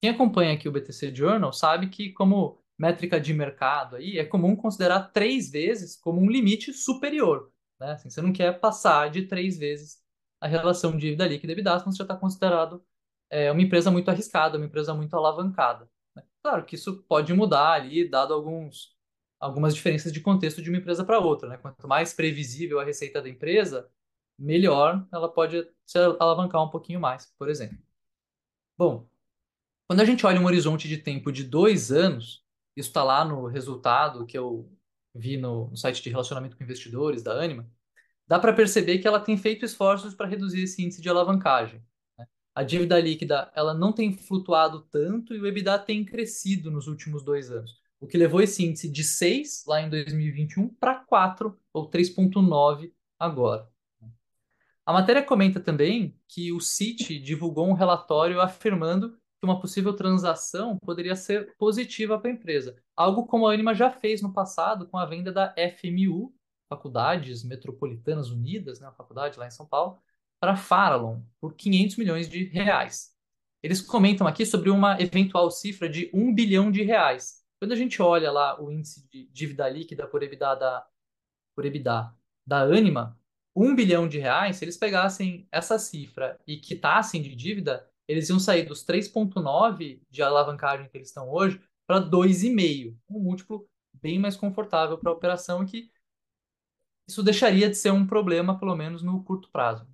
Quem acompanha aqui o BTC Journal sabe que, como métrica de mercado aí, é comum considerar três vezes como um limite superior. Né? Assim, você não quer passar de três vezes a relação dívida líquida e EBITDA, senão você já está considerado é, uma empresa muito arriscada, uma empresa muito alavancada. Né? Claro que isso pode mudar ali, dado alguns, algumas diferenças de contexto de uma empresa para outra. Né? Quanto mais previsível a receita da empresa, melhor ela pode se alavancar um pouquinho mais, por exemplo. Bom, quando a gente olha um horizonte de tempo de dois anos, isso está lá no resultado que eu vi no, no, site de relacionamento com investidores da Anima, dá para perceber que ela tem feito esforços para reduzir esse índice de alavancagem. A dívida líquida ela não tem flutuado tanto e o EBITDA tem crescido nos últimos dois anos, o que levou esse índice de 6 lá em 2021 para 4 ou 3,9 agora. A matéria comenta também que o CIT divulgou um relatório afirmando que uma possível transação poderia ser positiva para a empresa. Algo como a Anima já fez no passado com a venda da FMU, Faculdades Metropolitanas Unidas, né, a faculdade lá em São Paulo, para Farallon, por 500 milhões de reais. Eles comentam aqui sobre uma eventual cifra de 1 bilhão de reais. Quando a gente olha lá o índice de dívida líquida por EBITDA da, por EBITDA da Anima, 1 bilhão de reais, se eles pegassem essa cifra e quitassem de dívida, eles iam sair dos 3,9 de alavancagem que eles estão hoje para 2,5, um múltiplo bem mais confortável para a operação que isso deixaria de ser um problema, pelo menos no curto prazo.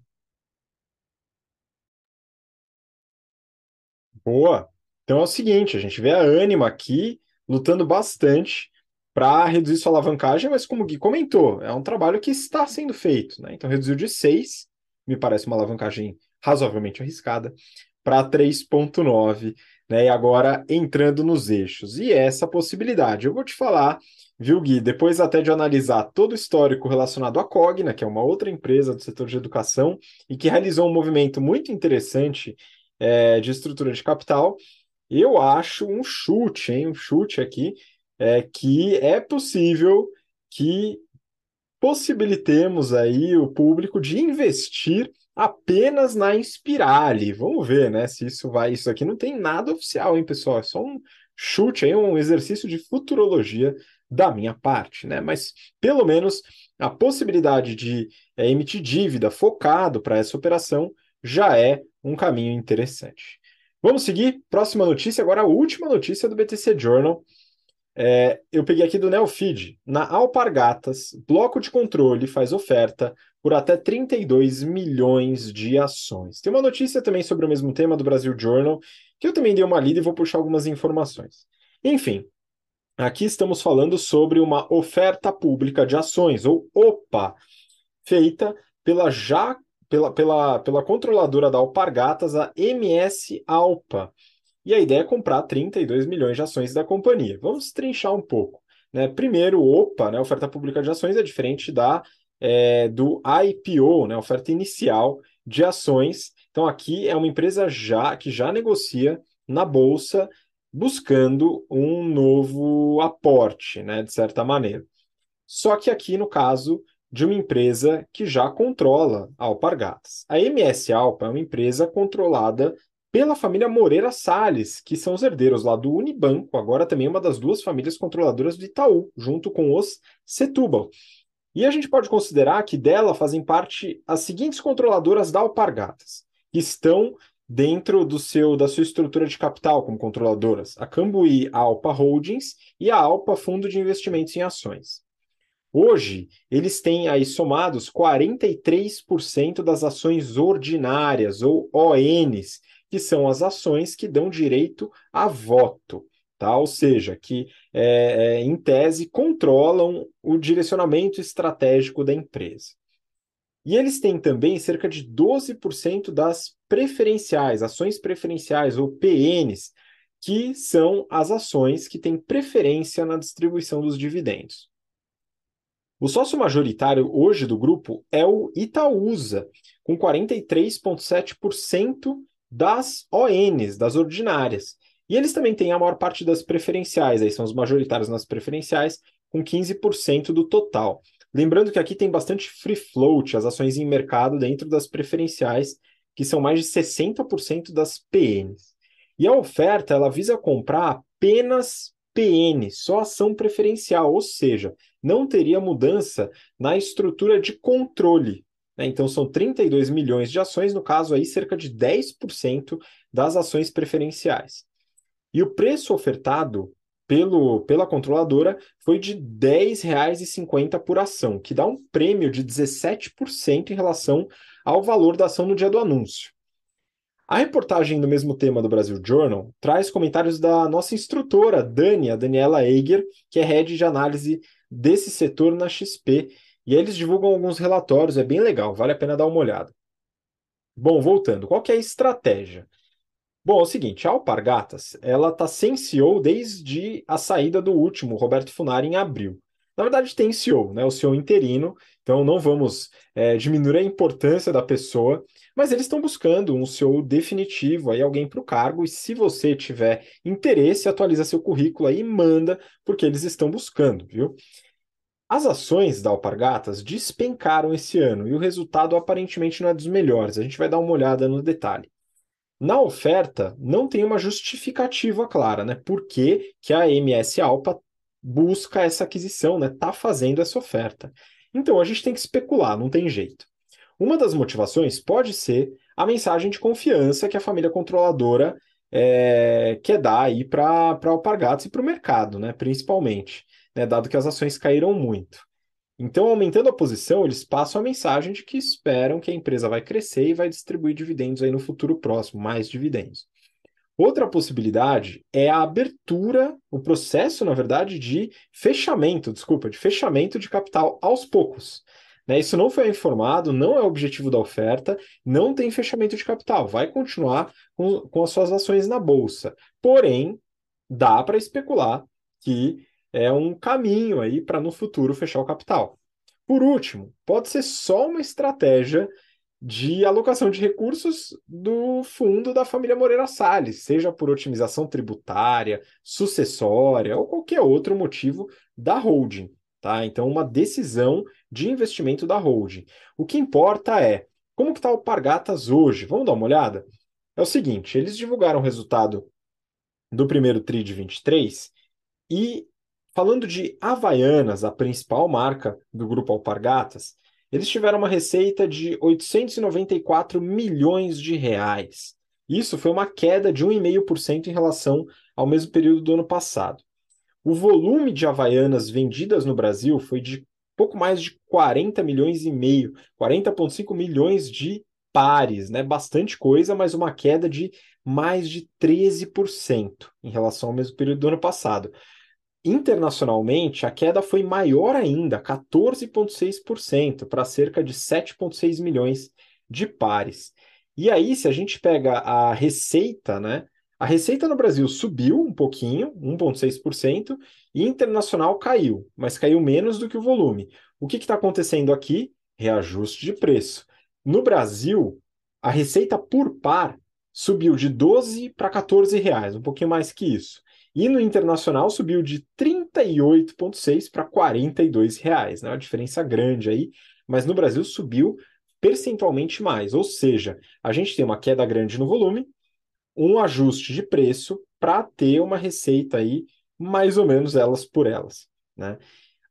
Boa. Então é o seguinte, a gente vê a Anima aqui lutando bastante para reduzir sua alavancagem, mas como o Gui comentou, é um trabalho que está sendo feito, né? Então reduziu de 6, me parece uma alavancagem razoavelmente arriscada, para 3,9, né? E agora entrando nos eixos. E essa possibilidade, eu vou te falar, viu, Gui? Depois até de analisar todo o histórico relacionado à Cogna, que é uma outra empresa do setor de educação e que realizou um movimento muito interessante é, de estrutura de capital, eu acho um chute, hein? Um chute aqui, é, que é possível que possibilitemos aí o público de investir apenas na Inspirali. Vamos ver, né, se isso vai. Isso aqui não tem nada oficial, hein, pessoal? É só um chute aí, um exercício de futurologia da minha parte, né? Mas pelo menos a possibilidade de é, emitir dívida focado para essa operação já é um caminho interessante. Vamos seguir. Próxima notícia, agora a última notícia do BTC Journal. É, eu peguei aqui do Neofeed. Na Alpargatas, bloco de controle faz oferta por até 32 milhões de ações. Tem uma notícia também sobre o mesmo tema do Brasil Journal, que eu também dei uma lida e vou puxar algumas informações. Enfim, aqui estamos falando sobre uma oferta pública de ações, ou OPA, feita pela já pela, pela, pela controladora da Alpargatas, a MS Alpa. E a ideia é comprar 32 milhões de ações da companhia. Vamos trinchar um pouco. Né? Primeiro, OPA, né, oferta pública de ações, é diferente da é, do IPO, né, oferta inicial de ações. Então, aqui é uma empresa já que já negocia na bolsa, buscando um novo aporte, né, de certa maneira. Só que aqui, no caso de uma empresa que já controla a Alpargatas. A MS Alpa é uma empresa controlada pela família Moreira Salles, que são os herdeiros lá do Unibanco, agora também uma das duas famílias controladoras do Itaú, junto com os Setúbal. E a gente pode considerar que dela fazem parte as seguintes controladoras da Alpargatas, que estão dentro do seu da sua estrutura de capital como controladoras, a Cambuí Alpa Holdings e a Alpa Fundo de Investimentos em Ações. Hoje, eles têm aí somados 43% das ações ordinárias, ou ONs, que são as ações que dão direito a voto. Tá? Ou seja, que, é, é, em tese, controlam o direcionamento estratégico da empresa. E eles têm também cerca de 12% das preferenciais, ações preferenciais ou PNs, que são as ações que têm preferência na distribuição dos dividendos. O sócio majoritário hoje do grupo é o Itaúsa, com 43,7% das ONs, das ordinárias. E eles também têm a maior parte das preferenciais, aí são os majoritários nas preferenciais, com 15% do total. Lembrando que aqui tem bastante free float, as ações em mercado dentro das preferenciais, que são mais de 60% das PNs. E a oferta ela visa comprar apenas PN, só ação preferencial, ou seja, não teria mudança na estrutura de controle. Né? Então são 32 milhões de ações, no caso aí cerca de 10% das ações preferenciais. E o preço ofertado pelo, pela controladora foi de R$ 10,50 por ação, que dá um prêmio de 17% em relação ao valor da ação no dia do anúncio. A reportagem do mesmo tema do Brasil Journal traz comentários da nossa instrutora, Dani, a Daniela Eiger, que é head de análise desse setor na XP, e eles divulgam alguns relatórios, é bem legal, vale a pena dar uma olhada. Bom, voltando, qual que é a estratégia? Bom, é o seguinte, a Alpargatas, ela está sem CEO desde a saída do último, Roberto Funari, em abril. Na verdade, tem CEO, né? O CEO interino, então não vamos é, diminuir a importância da pessoa, mas eles estão buscando um CEO definitivo, aí alguém para o cargo, e se você tiver interesse, atualiza seu currículo aí e manda, porque eles estão buscando, viu? As ações da Alpargatas despencaram esse ano e o resultado aparentemente não é dos melhores. A gente vai dar uma olhada no detalhe. Na oferta, não tem uma justificativa clara, né? Por que, que a MS Alpa busca essa aquisição, né? Está fazendo essa oferta. Então a gente tem que especular, não tem jeito. Uma das motivações pode ser a mensagem de confiança que a família controladora é, quer dar aí para Alpargatas e para o mercado, né? Principalmente, né? Dado que as ações caíram muito. Então, aumentando a posição, eles passam a mensagem de que esperam que a empresa vai crescer e vai distribuir dividendos aí no futuro próximo, mais dividendos. Outra possibilidade é a abertura, o processo, na verdade, de fechamento, desculpa, de fechamento de capital aos poucos. Né? Isso não foi informado, não é objetivo da oferta, não tem fechamento de capital, vai continuar com, com as suas ações na bolsa. Porém, dá para especular que é um caminho aí para no futuro fechar o capital. Por último, pode ser só uma estratégia de alocação de recursos do fundo da família Moreira Salles, seja por otimização tributária, sucessória ou qualquer outro motivo da holding. Tá? Então, uma decisão de investimento da holding. O que importa é como que está o Pargatas hoje. Vamos dar uma olhada? É o seguinte, eles divulgaram o resultado do primeiro TRI de 23 e Falando de Havaianas, a principal marca do grupo Alpargatas, eles tiveram uma receita de 894 milhões de reais. Isso foi uma queda de 1,5% em relação ao mesmo período do ano passado. O volume de Havaianas vendidas no Brasil foi de pouco mais de 40 milhões e meio, 40,5 milhões de pares, né? Bastante coisa, mas uma queda de mais de 13% em relação ao mesmo período do ano passado. Internacionalmente, a queda foi maior ainda, 14,6%, para cerca de 7,6 milhões de pares. E aí, se a gente pega a receita, né? A receita no Brasil subiu um pouquinho, 1,6%, e internacional caiu, mas caiu menos do que o volume. O que está acontecendo aqui? Reajuste de preço. No Brasil, a receita por par subiu de 12 para 14 reais, um pouquinho mais que isso. E no internacional subiu de 38,6 para 42 reais, né? Uma diferença grande aí, mas no Brasil subiu percentualmente mais, ou seja, a gente tem uma queda grande no volume, um ajuste de preço para ter uma receita aí mais ou menos elas por elas, né?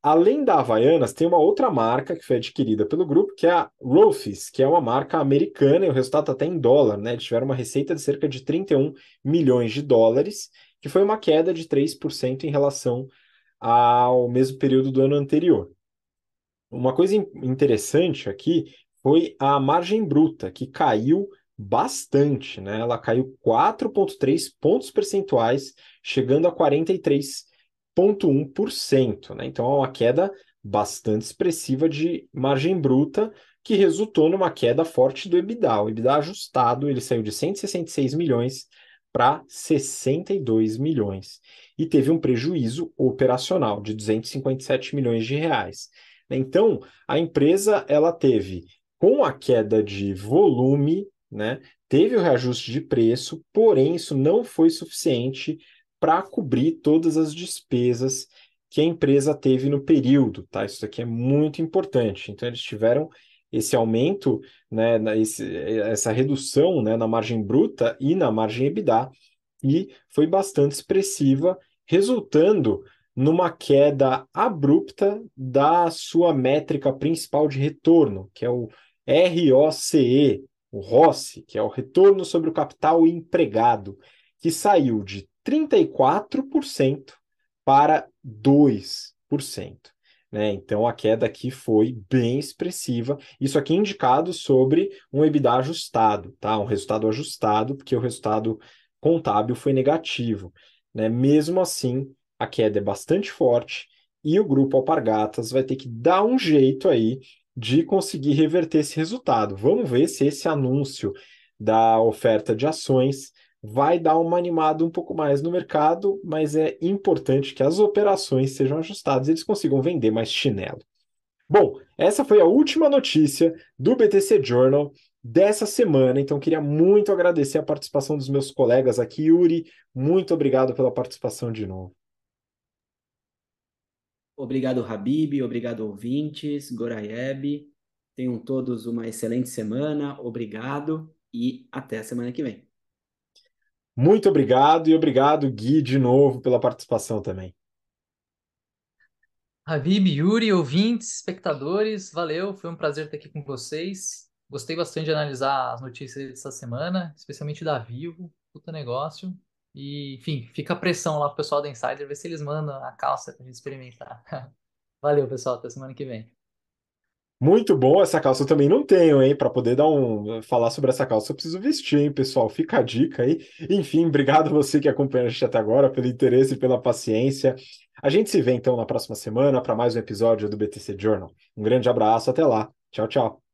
Além da Havaianas, tem uma outra marca que foi adquirida pelo grupo, que é a Rofis, que é uma marca americana, e o resultado está até em dólar, né? Eles tiveram uma receita de cerca de 31 milhões de dólares, que foi uma queda de 3% em relação ao mesmo período do ano anterior. Uma coisa interessante aqui foi a margem bruta, que caiu bastante, né? Ela caiu 4,3 pontos percentuais, chegando a 43,1%, né? Então é uma queda bastante expressiva de margem bruta, que resultou numa queda forte do EBITDA. O EBITDA ajustado, ele saiu de 166 milhões para 62 milhões e teve um prejuízo operacional de 257 milhões de reais. Então, a empresa ela teve com a queda de volume, né, teve o reajuste de preço, porém isso não foi suficiente para cobrir todas as despesas que a empresa teve no período, tá? Isso aqui é muito importante. Então eles tiveram esse aumento, né, esse, essa redução né, na margem bruta e na margem EBITDA, e foi bastante expressiva, resultando numa queda abrupta da sua métrica principal de retorno, que é o ROCE, o ROCE, que é o retorno sobre o capital empregado, que saiu de 34% para 2%. Né? Então a queda aqui foi bem expressiva. Isso aqui é indicado sobre um EBITDA ajustado, tá? Um resultado ajustado, porque o resultado contábil foi negativo. Né? Mesmo assim, a queda é bastante forte e o grupo Alpargatas vai ter que dar um jeito aí de conseguir reverter esse resultado. Vamos ver se esse anúncio da oferta de ações vai dar uma animada um pouco mais no mercado, mas é importante que as operações sejam ajustadas e eles consigam vender mais chinelo. Bom, essa foi a última notícia do BTC Journal dessa semana, então queria muito agradecer a participação dos meus colegas aqui. Yuri, muito obrigado pela participação de novo. Obrigado, Habib, obrigado, ouvintes, Goraieb. Tenham todos uma excelente semana, obrigado e até a semana que vem. Muito obrigado e obrigado, Gui, de novo pela participação também. Habib, Yuri, ouvintes, espectadores, valeu, foi um prazer estar aqui com vocês. Gostei bastante de analisar as notícias dessa semana, especialmente da Vivo, puta negócio. E, enfim, fica a pressão lá pro pessoal da Insider, ver se eles mandam a calça pra gente experimentar. Valeu, pessoal, até semana que vem. Muito bom, essa calça eu também não tenho, hein? Para poder dar um falar sobre essa calça, eu preciso vestir, hein, pessoal? Fica a dica aí. Enfim, obrigado a você que acompanha a gente até agora, pelo interesse e pela paciência. A gente se vê então na próxima semana para mais um episódio do BTC Journal. Um grande abraço, até lá. Tchau, tchau.